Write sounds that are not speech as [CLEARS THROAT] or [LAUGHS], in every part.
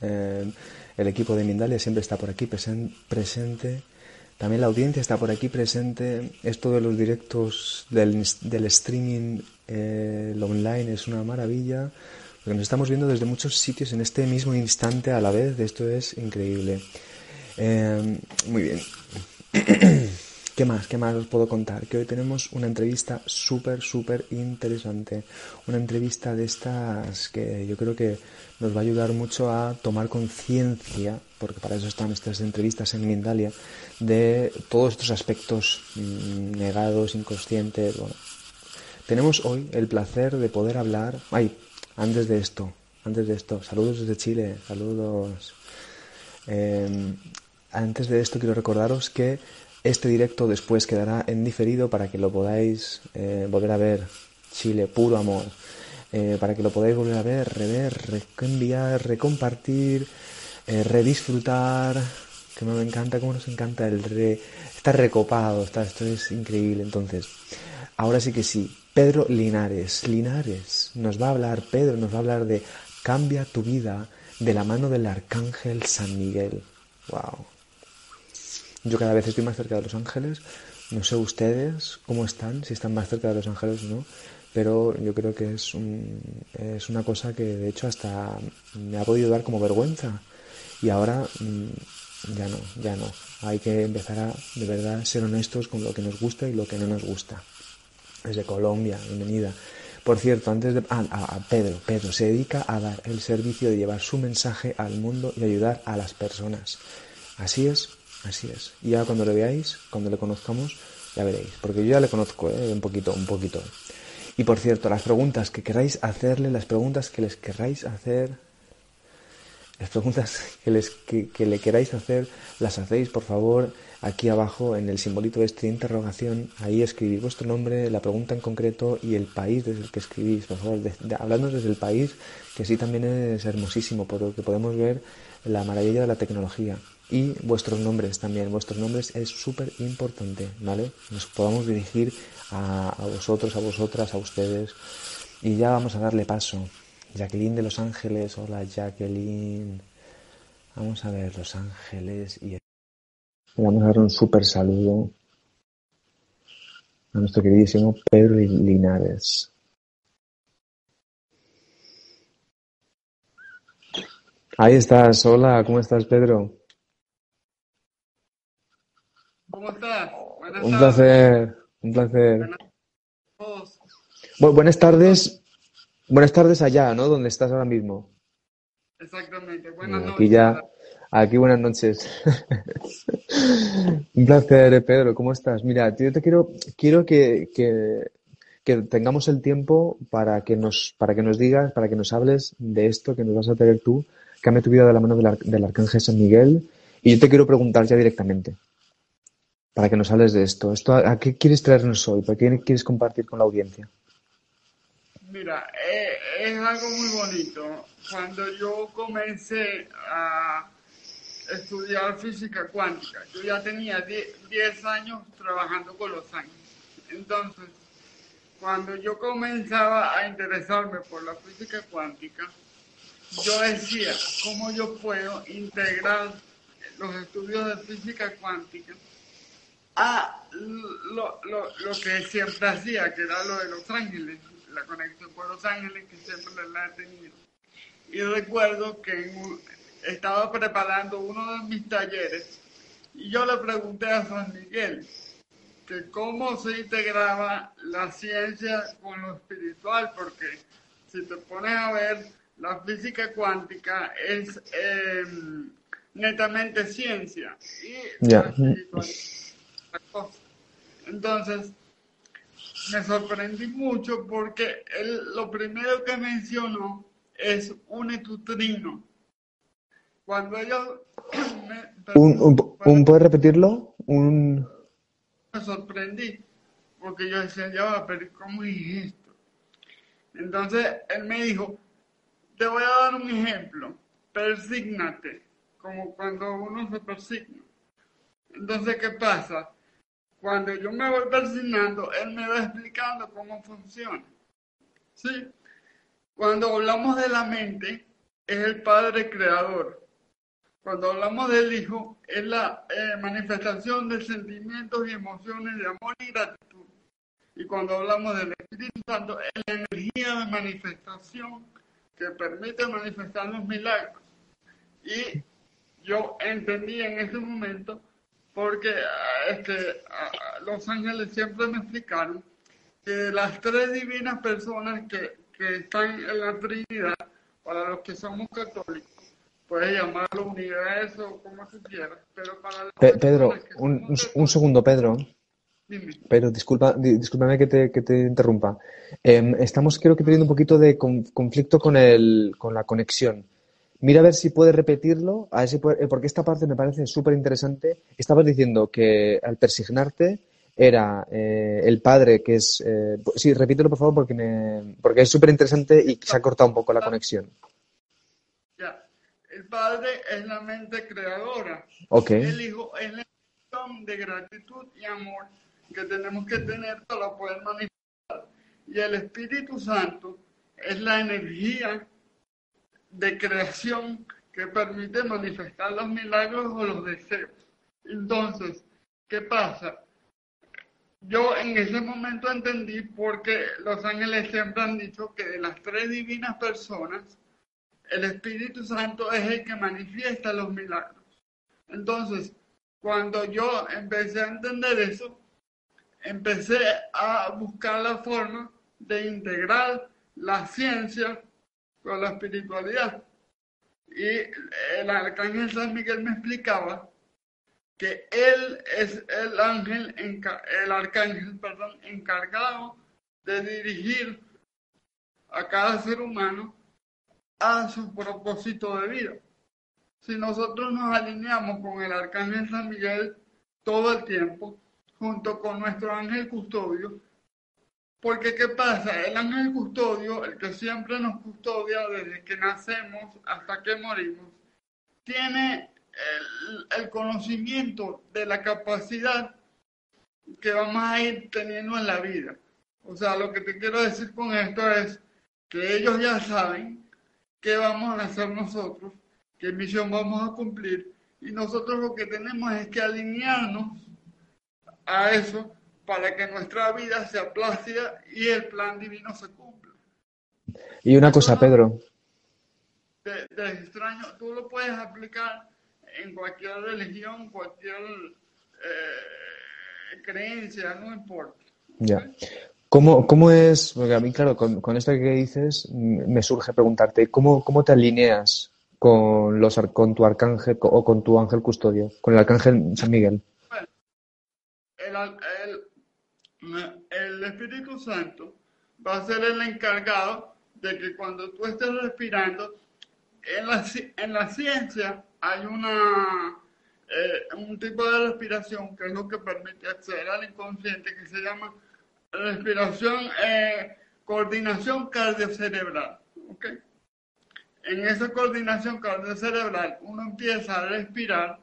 El equipo de Mindalia siempre está por aquí presente. También la audiencia está por aquí presente. Esto de los directos del, streaming eh, online es una maravilla. Porque nos estamos viendo desde muchos sitios en este mismo instante a la vez. Esto es increíble. Eh, muy bien. [CLEARS THROAT] ¿Qué más? ¿Qué más os puedo contar? Que hoy tenemos una entrevista súper, súper interesante. Una entrevista de estas que yo creo que nos va a ayudar mucho a tomar conciencia, porque para eso están estas entrevistas en Mindalia, de todos estos aspectos mm, negados, inconscientes. Bueno, tenemos hoy el placer de poder hablar. Ay, antes de esto, antes de esto, saludos desde Chile, saludos. Em, antes de esto quiero recordaros que este directo después quedará en diferido para que lo podáis eh, volver a ver. Chile, puro amor. Eh, para que lo podáis volver a ver, rever, reenviar, recompartir, eh, redisfrutar. Que me encanta, como nos encanta el re. Está recopado, está, esto es increíble. Entonces, ahora sí que sí. Pedro Linares, Linares, nos va a hablar, Pedro nos va a hablar de Cambia tu vida de la mano del arcángel San Miguel. ¡Wow! Yo cada vez estoy más cerca de Los Ángeles. No sé ustedes cómo están, si están más cerca de Los Ángeles o no, pero yo creo que es, un, es una cosa que de hecho hasta me ha podido dar como vergüenza. Y ahora mm, ya no, ya no. Hay que empezar a de verdad ser honestos con lo que nos gusta y lo que no nos gusta. Desde Colombia, bienvenida. Por cierto, antes de... Ah, a Pedro, Pedro se dedica a dar el servicio de llevar su mensaje al mundo y ayudar a las personas. Así es, Así es. Y ya cuando le veáis, cuando le conozcamos, ya veréis. Porque yo ya le conozco, ¿eh? un poquito, un poquito. Y por cierto, las preguntas que queráis hacerle, las preguntas que les queráis hacer, las preguntas que, les, que, le queráis hacer, las hacéis, por favor, aquí abajo en el simbolito este de interrogación. Ahí escribís vuestro nombre, la pregunta en concreto y el país desde el que escribís. Por favor, hablando desde el país, que sí también es hermosísimo, porque podemos ver la maravilla de la tecnología y vuestros nombres también. Vuestros nombres es súper importante, ¿vale? Nos podamos dirigir a, vosotros, a vosotras, a ustedes. Y ya vamos a darle paso. Jacqueline de Los Ángeles, hola Jacqueline. Vamos a ver Los Ángeles y vamos a dar un súper saludo a nuestro queridísimo Pedro Linares. Ahí estás, hola, ¿cómo estás Pedro? ¿Cómo estás? Buenas un placer, un placer. Buenas, tardes, buenas tardes allá, ¿no? Donde estás ahora mismo. Exactamente, buenas noches. Aquí ya, aquí buenas noches. [LAUGHS] un placer, Pedro, ¿cómo estás? Mira, yo te quiero, quiero que, que, tengamos el tiempo para que nos, para que nos digas, para que nos hables de esto que nos vas a traer tú, que tu vida de la mano del, del Arcángel San Miguel. Y yo te quiero preguntar ya directamente para que nos hables de esto. esto ¿A qué quieres traernos hoy? ¿Para qué quieres compartir con la audiencia? Mira, eh, es algo muy bonito. Cuando yo comencé a estudiar física cuántica, yo ya tenía 10 años trabajando con los ángeles. Entonces, cuando yo comenzaba a interesarme por la física cuántica, yo decía, ¿cómo yo puedo integrar los estudios de física cuántica a lo, lo, lo, que siempre hacía, que era lo de Los Ángeles, la conexión con Los Ángeles, que siempre la he tenido. Y recuerdo que estaba preparando uno de mis talleres y yo le pregunté a San Miguel que cómo se integraba la ciencia con lo espiritual, porque si te pones a ver, la física cuántica es em, netamente ciencia y la entonces, me sorprendí mucho porque él lo primero que mencionó es un trino. Cuando ellos... [CLEARS THROAT] un, ¿Puedes repetirlo? Un... Me sorprendí porque yo decía, ya va, pero ¿cómo es esto? Entonces él me dijo, te voy a dar un ejemplo, persígnate, como cuando uno se persigna. Entonces, ¿qué pasa? Cuando yo me voy persignando, él me va explicando cómo funciona. ¿Sí? Cuando hablamos de la mente, es el Padre Creador. Cuando hablamos del Hijo, es la eh, manifestación de sentimientos y emociones de amor y gratitud. Y cuando hablamos del Espíritu Santo, es la energía de manifestación que permite manifestar los milagros. Y yo entendí en ese momento, porque ah, este, ah, los ángeles siempre me explicaron que las tres divinas personas que, que están en la Trinidad, para los que somos católicos, puedes llamarlo universo, como se quiera, pero para Pedro, un, un, segundo, Pedro. Pero disculpa, discúlpame que te, que te interrumpa. Em, estamos, creo que, teniendo un poquito de conflicto con, el, con la conexión. Mira a ver si puedes repetirlo, a ese, porque esta parte me parece súper interesante. Estabas diciendo que al persignarte era eh, el padre, que es... Eh, sí, repítelo por favor porque, me, porque es súper interesante y se ha cortado un poco la conexión. Ya, el padre es la mente creadora. Ok. El hijo es la de gratitud y amor que tenemos que tener para poder manifestar. Y el Espíritu Santo es la energía de creación que permite manifestar los milagros o los deseos. Entonces, ¿qué pasa? yo en ese momento entendí porque los ángeles siempre han dicho que de las tres divinas personas, el Espíritu Santo es el que manifiesta los milagros. Entonces, cuando yo empecé a entender eso, empecé a buscar la forma de integrar la ciencia con la espiritualidad. Y el arcángel San Miguel me explicaba que él es el ángel, el arcángel, perdón, encargado de dirigir a cada ser humano a su propósito de vida. Si nosotros nos alineamos con el arcángel San Miguel todo el tiempo, junto con nuestro ángel custodio, porque ¿qué pasa? El ángel custodio, el que siempre nos custodia desde que nacemos hasta que morimos, tiene el, conocimiento de la capacidad que vamos a ir teniendo en la vida. O sea, lo que te quiero decir con esto es que ellos ya saben qué vamos a hacer nosotros, qué misión vamos a cumplir, y nosotros lo que tenemos es que alinearnos a eso para que nuestra vida sea plácida y el plan divino se cumpla. Y una cosa, Pedro. Te, te extraño, tú lo puedes aplicar en cualquier religión, cualquier eh, creencia, no importa. Ya. ¿Cómo, ¿Cómo, es? Porque a mí, claro, con, con, esto que dices, me surge preguntarte, ¿cómo, cómo te alineas con, los, con tu arcángel o con tu ángel custodio, con el arcángel San Miguel? Bueno, el, el, Espíritu Santo va a ser el encargado de que cuando tú estés respirando, en la, en la ciencia hay una, eh, un tipo de respiración que es lo que permite acceder al inconsciente que se llama respiración, eh, coordinación cardiocerebral. ¿okay? En esa coordinación cardiocerebral uno empieza a respirar,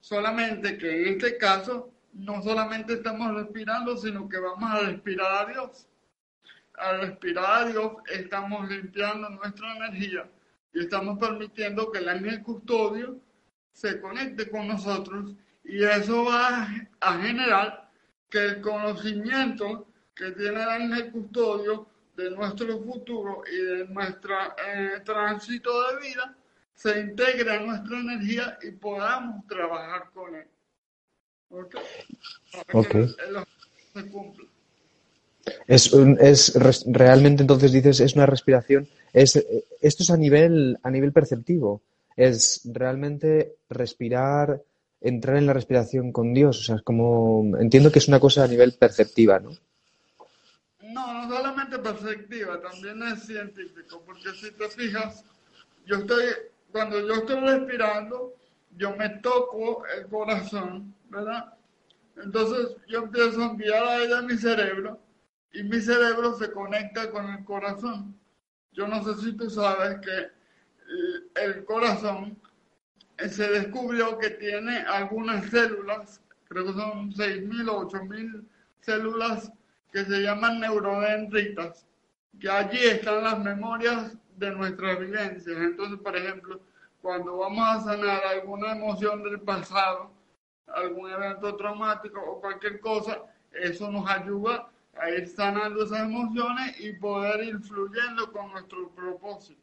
solamente que en este caso no solamente estamos respirando, sino que vamos a respirar a Dios. Al respirar a Dios estamos limpiando nuestra energía y estamos permitiendo que el ángel custodio se conecte con nosotros y eso va a generar que el conocimiento que tiene el ángel custodio de nuestro futuro y de nuestro eh, tránsito de vida se integre a nuestra energía y podamos trabajar con él. ¿Ok? Para que se cumpla. Es, es realmente entonces dices es una respiración es, esto es a nivel, a nivel perceptivo. Es realmente respirar, entrar en la respiración con Dios. O sea, es como. Entiendo que es una cosa a nivel perceptiva, ¿no? No, no solamente perceptiva, también es científico, porque si te fijas, yo estoy, cuando yo estoy respirando, yo me toco el corazón, ¿verdad? Entonces yo empiezo a enviar a mi cerebro y mi cerebro se conecta con el corazón. Yo no sé si tú sabes que el corazón eh, se descubrió que tiene algunas células, creo que son 6.000 o 8.000 células que se llaman neurodendritas, que allí están las memorias de nuestras vivencias. Entonces, por ejemplo, cuando vamos a sanar alguna emoción del pasado, algún evento traumático o cualquier cosa, eso nos ayuda a ir sanando esas emociones y poder ir fluyendo con nuestro propósito.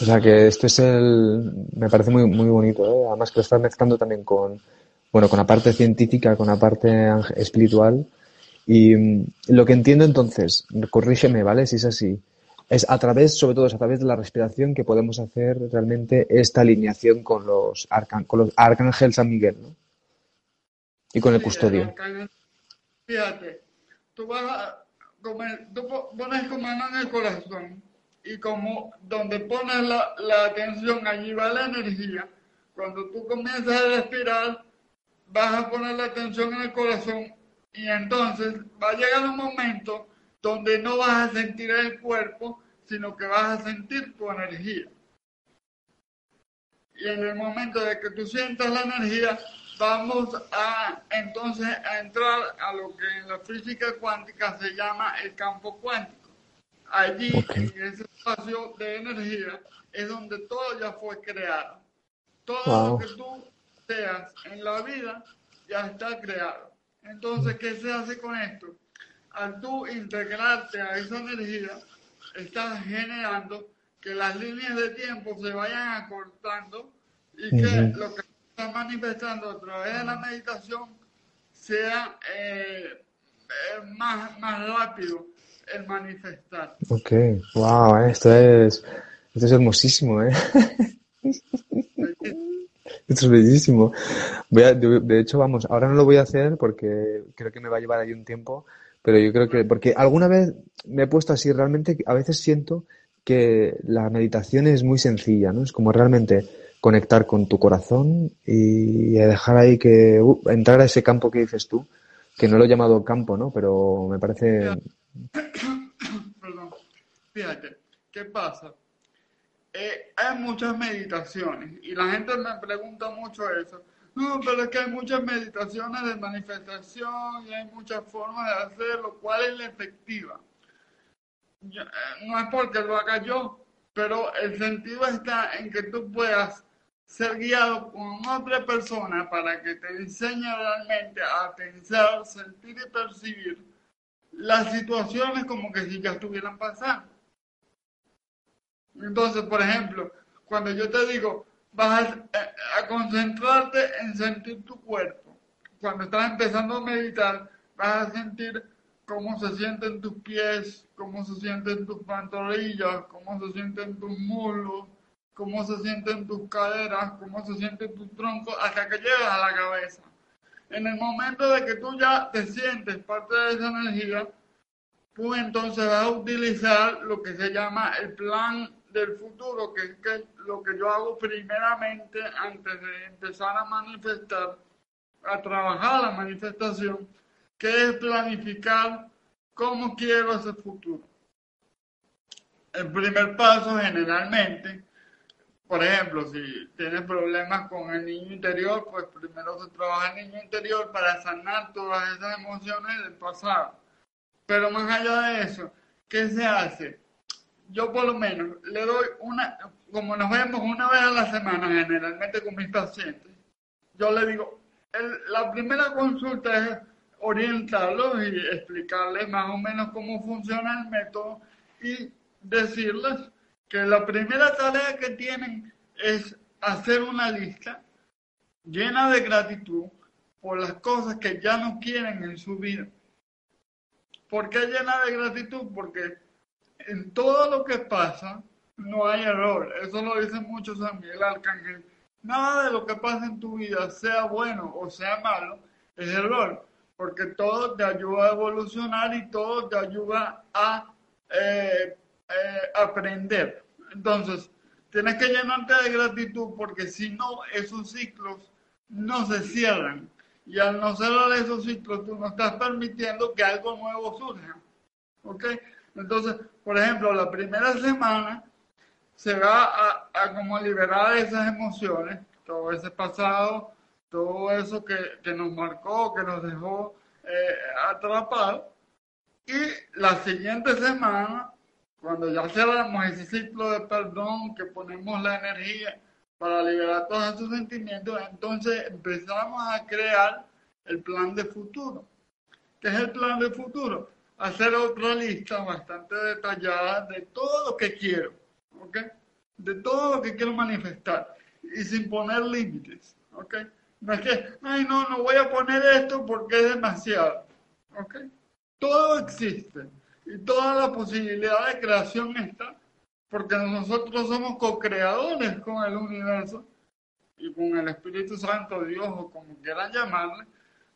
O sea que esto es el, me parece muy, muy bonito, ¿eh? además que lo estás mezclando también con, bueno, con la parte científica, con la parte espiritual. Y mm, lo que entiendo entonces, corrígeme, ¿vale? Si es así, es a través, sobre todo es a través de la respiración que podemos hacer realmente esta alineación con los, arcan con los arcángel San Miguel, ¿no? Y con el custodio. fíjate, tú vas a comer, tú pones tu mano en el corazón y como donde pones la, la atención, allí va la energía. Cuando tú comienzas a respirar, vas a poner la atención en el corazón y entonces va a llegar un momento donde no vas a sentir el cuerpo, sino que vas a sentir tu energía. Y en el momento de que tú sientas la energía, vamos a entonces a entrar a lo que en la física cuántica se llama el campo cuántico. Allí, en ese espacio de energía, es donde todo ya fue creado. Todo lo que tú seas en la vida ya está creado. Entonces, ¿qué se hace con esto? Al tú integrarte a esa energía, estás generando que las líneas de tiempo se vayan acortando y que lo que está manifestando a través de la meditación sea eh, eh, más, más rápido el manifestar. Ok, wow, esto es, esto es hermosísimo, ¿eh? [LAUGHS] Esto es bellísimo. Voy a, de, hecho, vamos, ahora no lo voy a hacer porque creo que me va a llevar ahí un tiempo, pero yo creo que, porque alguna vez me he puesto así, realmente a veces siento que la meditación es muy sencilla, ¿no? Es como realmente conectar con tu corazón y dejar ahí que uh, entrar a ese campo que dices tú, que no lo he llamado campo, ¿no? Pero me parece [COUGHS] Perdón. Fíjate, ¿qué pasa? Eh, hay muchas meditaciones y la gente me pregunta mucho eso. No, pero es que hay muchas meditaciones de manifestación y hay muchas formas de hacerlo. ¿Cuál es la efectiva? Eh, no es porque lo haga yo, pero el sentido está en que tú puedas ser guiado con otra persona para que te enseñe realmente a pensar, sentir y percibir las situaciones como que si ya estuvieran pasando. Entonces, por ejemplo, cuando yo te digo, vas a, concentrarte en sentir tu cuerpo. Cuando estás empezando a meditar, vas a sentir cómo se sienten tus pies, cómo se sienten tus pantorrillas, cómo se sienten tus muslos, cómo se sienten tus caderas, cómo se siente tu tronco, hasta que llegas a la cabeza. En el momento de que tú ya te sientes parte de esa energía, tú entonces vas a utilizar lo que se llama el plan del futuro, que es que lo que yo hago primeramente antes de empezar a manifestar, a trabajar la manifestación, que es planificar cómo quiero ese futuro. El primer paso generalmente por ejemplo, si tienes problemas con el niño interior, pues primero se trabaja el niño interior para sanar todas esas emociones del pasado. Pero más allá de eso, ¿qué se hace? Yo por lo menos le doy una, como nos vemos una vez a la semana generalmente con mis pacientes, yo le digo, la primera consulta es orientarlos y explicarles más o menos cómo funciona el método y decirles que la primera tarea que tienen es hacer una lista llena de gratitud por las cosas que ya no quieren en su vida. ¿Por qué llena de gratitud? Porque en todo lo que pasa no hay error. Eso lo dicen muchos San Miguel Arcángel. Nada de lo que pasa en tu vida, sea bueno o sea malo, es error. Porque todo te ayuda a evolucionar y todo te ayuda a eh, eh, aprender. Entonces, tienes que llenarte de gratitud porque si no, esos ciclos no se cierran. Y al no cerrar esos ciclos, tú no estás permitiendo que algo nuevo surja. ¿Ok? Entonces, por ejemplo, la primera semana se va a, como liberar esas emociones, todo ese pasado, todo eso que, que nos marcó, que nos dejó eh, atrapados. Y la siguiente semana Cuando ya cerramos ese ciclo de perdón, que ponemos la energía para liberar todos esos sentimientos, entonces empezamos a crear el plan de futuro. ¿Qué es el plan de futuro? Hacer otra lista bastante detallada de todo lo que quiero, ¿ok? De todo lo que quiero manifestar y sin poner límites, ¿ok? No es que, ay, no, no voy a poner esto porque es demasiado, ¿ok? Todo existe y toda la posibilidad de creación está porque nosotros somos co-creadores con el universo y con el Espíritu Santo, Dios o como quieran llamarle,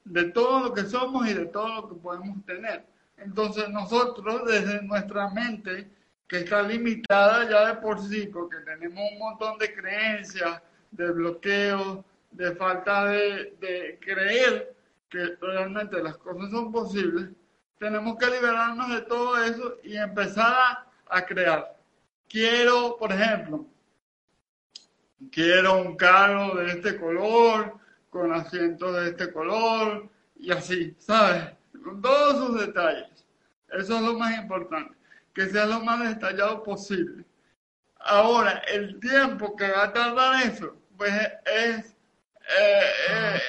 de todo lo que somos y de todo lo que podemos tener. Entonces nosotros desde nuestra mente, que está limitada ya de por sí, porque tenemos un montón de creencias, de bloqueos, de falta de, creer que realmente las cosas son posibles, tenemos que liberarnos de todo eso y empezar a, a crear. Quiero, por ejemplo, quiero un carro de este color, con asientos de este color y así, ¿sabes? Con todos sus detalles. Eso es lo más importante, que sea lo más detallado posible. Ahora, el tiempo que va a tardar eso, pues es eh, eh,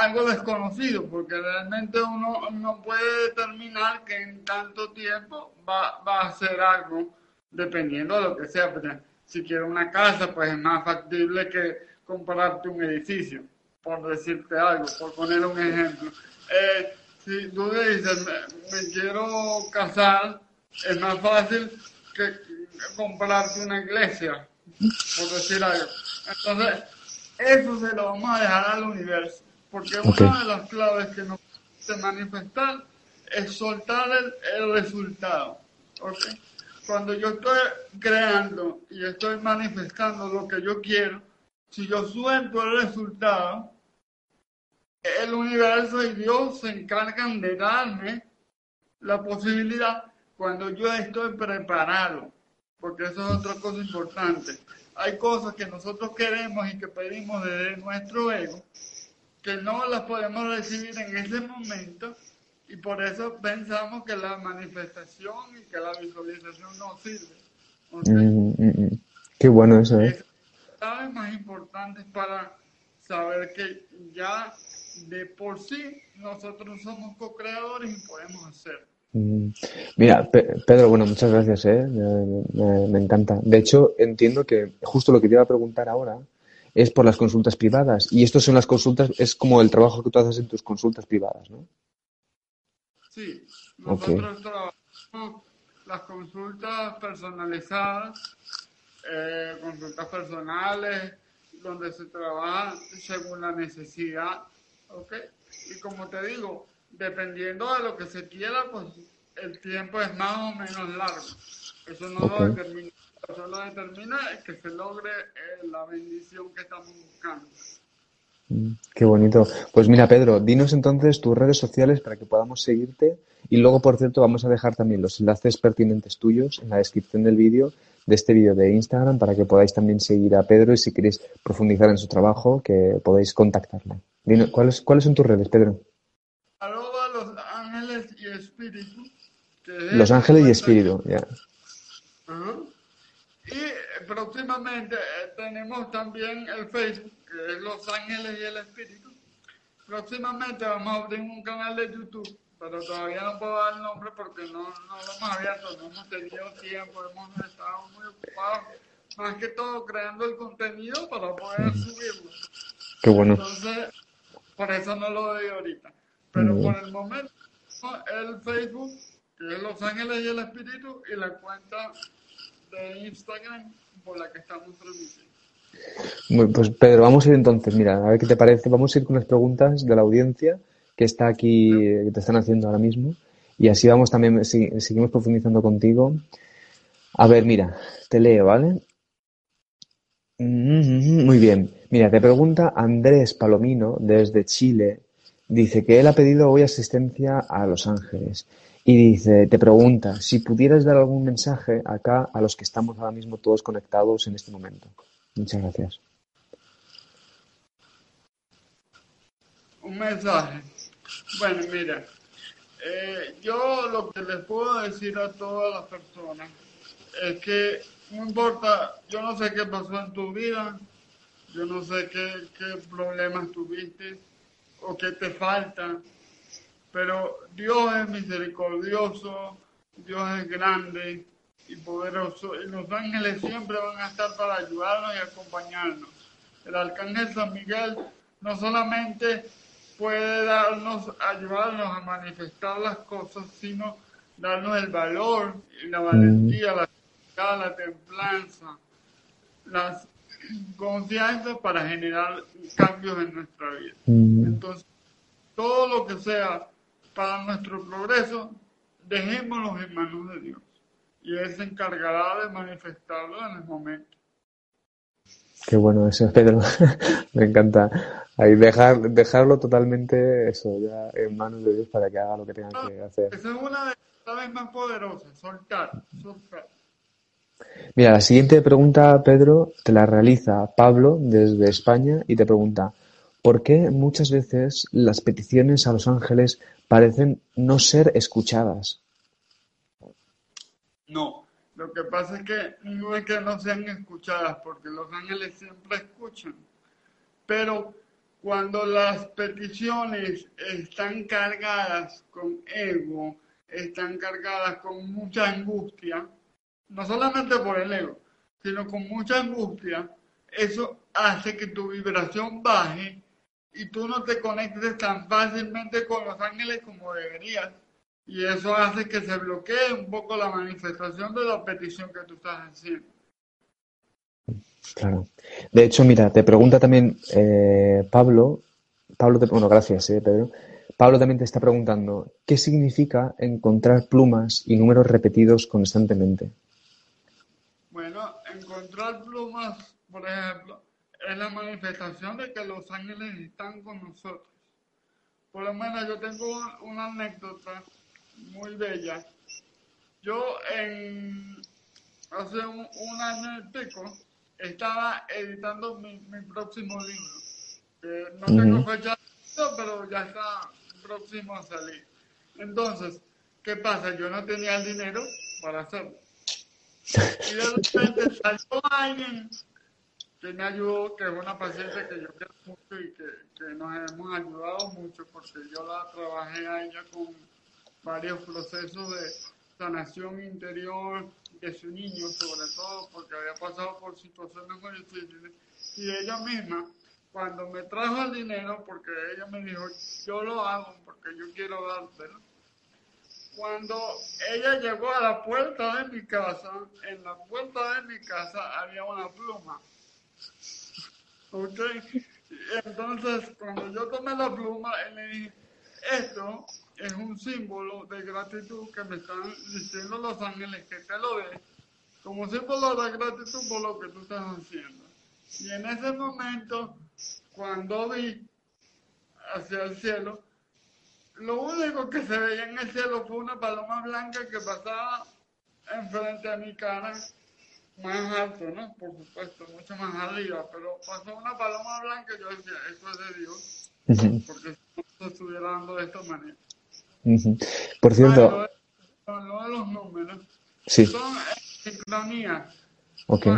algo desconocido, porque realmente uno no puede determinar que en tanto tiempo va, va a hacer algo, dependiendo de lo que sea. Pues, si quiero una casa, pues es más factible que comprarte un edificio por decirte algo, por poner un ejemplo. Eh, si tú le dices, me, quiero casar, es más fácil que comprarte una iglesia, por decir algo. Entonces, eso se lo vamos a dejar al universo, porque una de las claves que nos puede manifestar es soltar el, el resultado. ¿okay? Cuando yo estoy creando y estoy manifestando lo que yo quiero, si yo suelto el resultado, el universo y Dios se encargan de darme la posibilidad cuando yo estoy preparado, porque eso es otra cosa importante. Hay cosas que nosotros queremos y que pedimos desde nuestro ego, que no las podemos recibir en ese momento y por eso pensamos que la manifestación y que la visualización no sirve. Mm, mm, mm. Qué bueno eso, ¿eh? Es más importante para saber que ya de por sí nosotros somos co-creadores y podemos hacer. Mm. Mira, Pedro, bueno, muchas gracias, ¿eh? me, encanta. De hecho, entiendo que justo lo que te iba a preguntar ahora es por las consultas privadas. Y esto son las consultas, es como el trabajo que tú haces en tus consultas privadas, ¿no? Sí, nosotros trabajamos las consultas personalizadas, eh, consultas personales, donde se trabaja según la necesidad ¿ok? Y como te digo, dependiendo de lo que se quiera, pues el tiempo es más o menos largo. Eso no lo determina, eso lo determina es que se logre eh, la bendición que estamos buscando. Mm, qué bonito. Pues mira, Pedro, dinos entonces tus redes sociales para que podamos seguirte. Y luego, por cierto, vamos a dejar también los enlaces pertinentes tuyos en la descripción del vídeo, de este vídeo de Instagram, para que podáis también seguir a Pedro y si queréis profundizar en su trabajo, que podáis contactarle. ¿Cuáles, ¿Cuáles son tus redes, Pedro? Arroba Los Ángeles y Espíritu. Los Ángeles y Espíritu, ya. Y próximamente eh, tenemos también el Facebook, que es Los Ángeles y el Espíritu. Próximamente vamos a abrir un canal de YouTube, pero todavía no puedo dar el nombre porque no, no lo hemos abierto, no hemos tenido tiempo, hemos estado muy ocupados, más que todo creando el contenido para poder subirlo. Qué bueno. Entonces, por eso no lo doy ahorita. Pero por el momento, el Facebook, que es Los Ángeles y el Espíritu, y la cuenta de Instagram por la que estamos transmitiendo. Bueno, pues Pedro, vamos a ir entonces, mira, a ver qué te parece. Vamos a ir con las preguntas de la audiencia que está aquí, que te están haciendo ahora mismo. Y así vamos también, seguimos profundizando contigo. A ver, mira, te leo, ¿vale? Mm, muy bien. Mira, te pregunta Andrés Palomino desde Chile. Dice que él ha pedido hoy asistencia a Los Ángeles. Y dice, te pregunta si pudieras dar algún mensaje acá a los que estamos ahora mismo todos conectados en este momento. Muchas gracias. Un mensaje. Bueno, mira, eh, yo lo que les puedo decir a todas las personas es que no importa, yo no sé qué pasó en tu vida, yo no sé qué, problemas tuviste o qué te falta, pero Dios es misericordioso, Dios es grande y poderoso y los ángeles siempre van a estar para ayudarnos y acompañarnos. El arcángel San Miguel no solamente puede darnos, ayudarnos a manifestar las cosas, sino darnos el valor la valentía, la, la templanza, las confianza para generar cambios en nuestra vida. Entonces, todo lo que sea para nuestro progreso, dejémoslo en manos de Dios. Y Él se encargará de manifestarlo en el momento. Qué bueno eso, [LAUGHS] Pedro. Me encanta. Ahí dejar, dejarlo totalmente eso, ya en manos de Dios para que haga lo que tenga que hacer. Esa es una de las más poderosas, soltar, soltar. Mira, la siguiente pregunta, Pedro, te la realiza Pablo desde España y te pregunta, ¿por qué muchas veces las peticiones a los ángeles parecen no ser escuchadas? No, lo que pasa es que no es que no sean escuchadas, porque los ángeles siempre escuchan, pero cuando las peticiones están cargadas con ego, están cargadas con mucha angustia, no solamente por el ego, sino con mucha angustia, eso hace que tu vibración baje y tú no te conectes tan fácilmente con los ángeles como deberías. Y eso hace que se bloquee un poco la manifestación de la petición que tú estás haciendo. Claro. De hecho, mira, te pregunta también eh, Pablo, Pablo, te, bueno, gracias, eh, Pedro. Pablo también te está preguntando, ¿qué significa encontrar plumas y números repetidos constantemente? Plumas, por ejemplo, es la manifestación de que los ángeles están con nosotros. Por lo menos yo tengo una anécdota muy bella. Yo en hace un, año y pico estaba editando mi, próximo libro. no tengo fecha, pero ya está próximo a salir. Entonces, ¿qué pasa? Yo no tenía el dinero para hacerlo. Y de repente salió alguien que me ayudó, que es una paciente que yo quiero mucho y que, que, nos hemos ayudado mucho porque yo la trabajé a ella con varios procesos de sanación interior de su niño, sobre todo porque había pasado por situaciones muy difíciles. Y ella misma, cuando me trajo el dinero, porque ella me dijo, yo lo hago porque yo quiero dártelo, cuando ella llegó a la puerta de mi casa, en la puerta de mi casa había una pluma. ¿Ok? Entonces, cuando yo tomé la pluma, él le dije, esto es un símbolo de gratitud que me están diciendo los ángeles que te lo dé, como símbolo de gratitud por lo que tú estás haciendo. Y en ese momento, cuando vi hacia el cielo, lo único que se veía en el cielo fue una paloma blanca que pasaba enfrente a mi cara, más alto, ¿no? Por supuesto, mucho más arriba, pero pasó una paloma blanca y yo decía, esto es de Dios, porque si no se estuviera dando de esta manera. Por cierto... Lo de los números sí. son sincronías. Okay.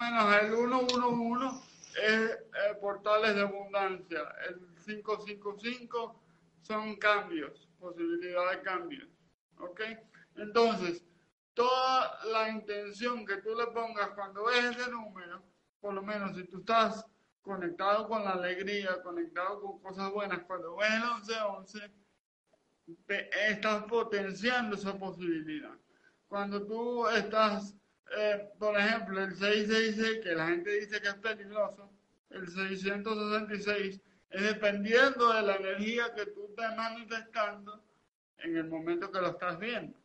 Menos el 111 es eh, portales de abundancia, el 555 son cambios, posibilidad de cambios. ¿Ok? Entonces, toda la intención que tú le pongas cuando ves ese número, por lo menos si tú estás conectado con la alegría, conectado con cosas buenas, cuando ves el 1111, estás potenciando esa posibilidad. Cuando tú estás, eh, por ejemplo, el 666, que la gente dice que es peligroso, el 666 es dependiendo de la energía que tú estás manifestando en el momento que lo estás viendo.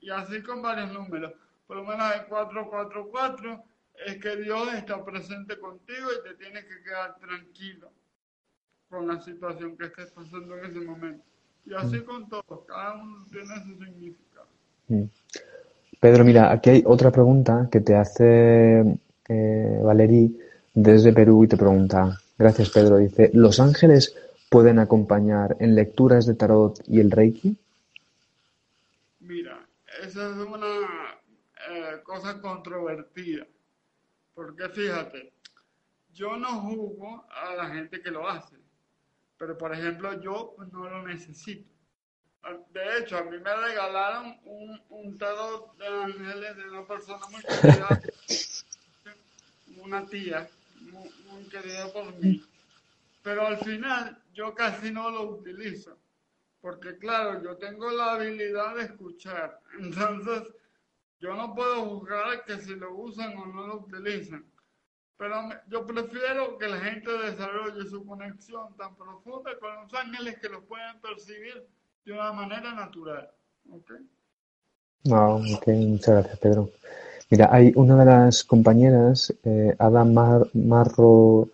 Y así con varios números. Por lo menos el 444 es que Dios está presente contigo y te tienes que quedar tranquilo con la situación que estés pasando en ese momento. Y así mm. con todos, cada uno tiene su significado. Mm. Pedro, mira, aquí hay otra pregunta que te hace eh, Valerí desde Perú y te pregunta, Gracias, Pedro. Dice, ¿los ángeles pueden acompañar en lecturas de tarot y el reiki? Mira, esa es una, eh, cosas controvertidas. Porque fíjate, yo no juzgo a la gente que lo hace, pero por ejemplo yo no lo necesito. De hecho, a mí me regalaron un, un tarot de ángeles de una persona muy querida, [LAUGHS] una tía, muy, muy querida por mí. Pero al final yo casi no lo utilizo, porque claro, yo tengo la habilidad de escuchar, entonces yo no puedo juzgar que si lo usan o no lo utilizan. Pero yo prefiero que la gente desarrolle su conexión tan profunda con los ángeles que los puedan percibir de una manera natural. ¿Ok? Wow, ok, muchas gracias, Pedro. Mira, hay una de las compañeras, eh, Adam Marro,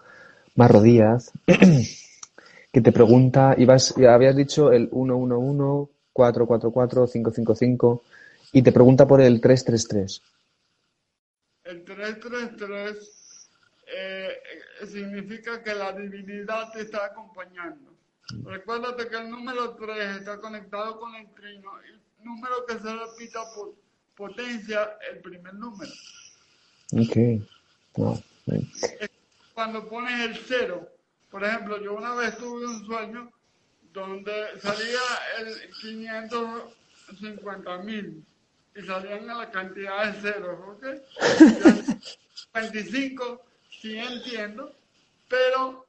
Marro Díaz, [CLEARS THROAT] que te pregunta, ibas, habías dicho el 111, 444, 555, y te pregunta por el 333. El 333 eh, significa que la divinidad te está acompañando. Recuérdate que el número 3 está conectado con el trino. El número que se repita por potencia el primer número. Ok. Cuando pones el 0, por ejemplo, yo una vez tuve un sueño donde salía el 550 mil y salían a la cantidad de ceros, ¿ok? [LAUGHS] 25, sí entiendo, pero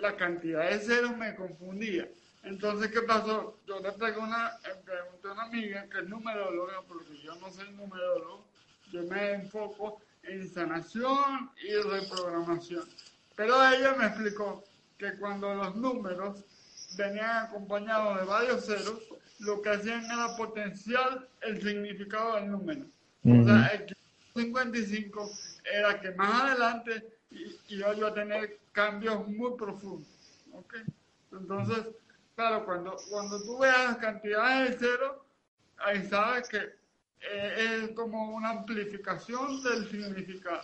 la cantidad de ceros me confundía. Entonces, ¿qué pasó? Yo le pregunté una, pregunté a una amiga que es numeróloga, porque yo no soy numerólogo, yo me enfoco en sanación y reprogramación. Pero ella me explicó que cuando los números venían acompañados de varios ceros, lo que hacían era potenciar el significado del número. O sea, el 55 era que más adelante y, yo iba a tener cambios muy profundos. ¿okay? Entonces, claro, cuando, cuando tú veas cantidades de cero, ahí sabes que eh, es como una amplificación del significado.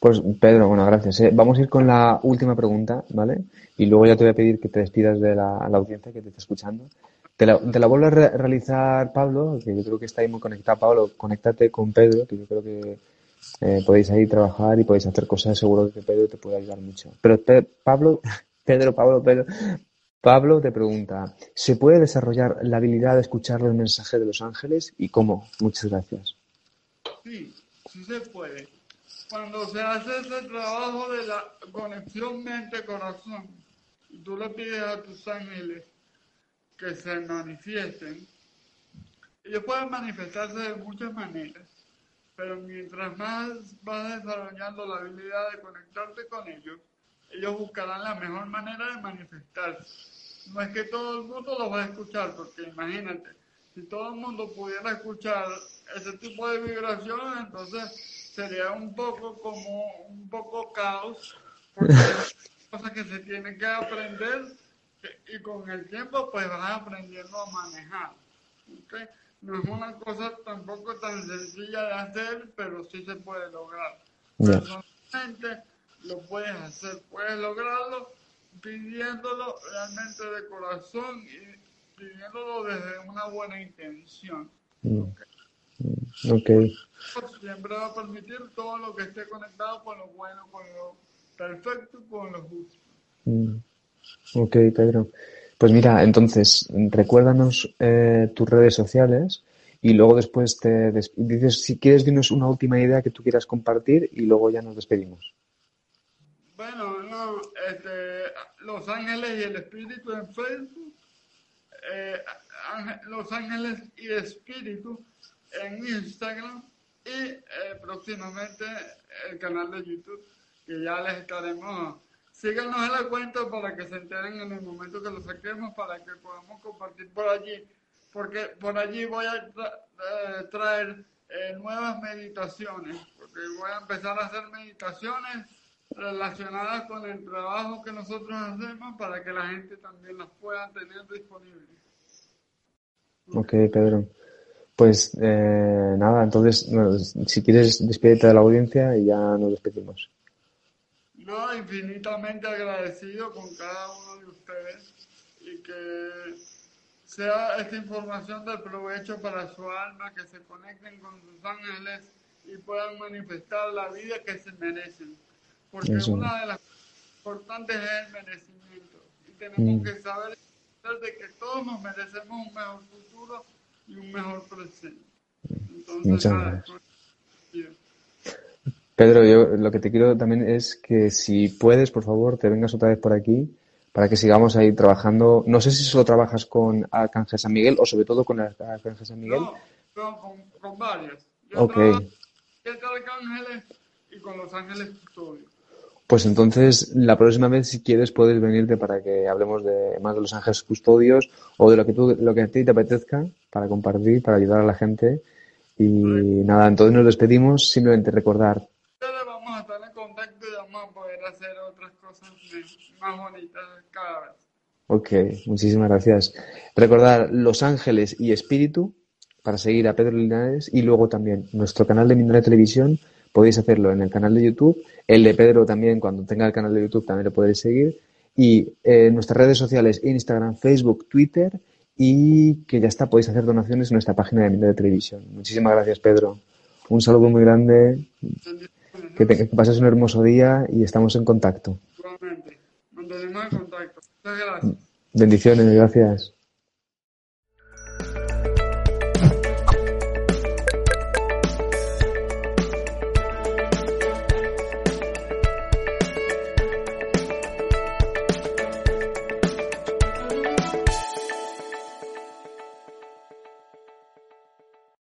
Pues Pedro, bueno, gracias. ¿eh? Vamos a ir con la última pregunta, ¿vale? Y luego ya te voy a pedir que te despidas de la, audiencia que te está escuchando. Te la, te la vuelvo a realizar, Pablo, que yo creo que está ahí muy conectado. Pablo, conéctate con Pedro, que yo creo que eh, podéis ahí trabajar y podéis hacer cosas, seguro que Pedro te puede ayudar mucho. Pero Pablo, [LAUGHS] Pedro, Pablo, Pedro, Pablo te pregunta, ¿se puede desarrollar la habilidad de escuchar los mensajes de los ángeles y cómo? Muchas gracias. Sí, sí se puede. Cuando se hace ese trabajo de la conexión mente-corazón, tú le pides a tus ángeles que se manifiesten, ellos pueden manifestarse de muchas maneras pero mientras más vas desarrollando la habilidad de conectarte con ellos, ellos buscarán la mejor manera de manifestarse. No es que todo el mundo los va a escuchar, porque imagínate, si todo el mundo pudiera escuchar ese tipo de vibraciones, entonces sería un poco como un poco caos, porque [LAUGHS] cosas que se tienen que aprender y con el tiempo pues vas aprendiendo a manejar. ¿okay? no es una cosa tampoco tan sencilla de hacer, pero sí se puede lograr. Personalmente lo puedes hacer, puedes lograrlo pidiéndolo realmente de corazón y pidiéndolo desde una buena intención. Mm. Okay. Siempre va a permitir todo lo que esté conectado con lo bueno, con lo perfecto, con lo justo. Mm. Ok, Pedro. Pues mira, entonces, recuérdanos eh, tus redes sociales y luego después te dices si quieres dinos una última idea que tú quieras compartir y luego ya nos despedimos. Bueno, no, este, Los Ángeles y el Espíritu en Facebook, eh, Los Ángeles y Espíritu en Instagram y eh, próximamente el canal de YouTube que ya les estaremos síganos en la cuenta para que se enteren en el momento que lo saquemos, para que podamos compartir por allí, porque por allí voy a eh, traer eh, nuevas meditaciones, porque voy a empezar a hacer meditaciones relacionadas con el trabajo que nosotros hacemos para que la gente también las pueda tener disponibles. Ok, Pedro. Pues eh, nada, entonces, si quieres, despídete de la audiencia y ya nos despedimos infinitamente agradecido con cada uno de ustedes y que sea esta información de provecho para su alma, que se conecten con sus ángeles y puedan manifestar la vida que se merecen. Porque una de las importantes es el merecimiento. Y tenemos mm. que saber de que todos nos merecemos un mejor futuro y un mejor presente. Entonces, Pedro, yo lo que te quiero también es que si puedes, por favor, te vengas otra vez por aquí para que sigamos ahí trabajando. No sé si solo trabajas con Arcángel San Miguel o sobre todo con Arcángel San Miguel. No, con, con varios. Yo ok. Arcángeles y con los ángeles custodios. Pues entonces, la próxima vez, si quieres, puedes venirte para que hablemos de más de los ángeles custodios o de lo que tú, lo que a ti te apetezca para compartir, para ayudar a la gente. Y nada, entonces nos despedimos. Simplemente recordar. Vamos a estar en contacto y vamos a poder hacer otras cosas más bonitas cada vez. Ok, muchísimas gracias. Recordar Los Ángeles y Espíritu para seguir a Pedro Linares y luego también nuestro canal de Mindale Televisión podéis hacerlo en el canal de YouTube. El de Pedro también, cuando tenga el canal de YouTube, también lo podéis seguir. Y en eh, nuestras redes sociales, Instagram, Facebook, Twitter. Y que ya está, podéis hacer donaciones en nuestra página de de Televisión. Muchísimas gracias, Pedro. Un saludo muy grande. Que, te, que pases un hermoso día y estamos en contacto. Igualmente. en contacto. Muchas gracias. Bendiciones, gracias.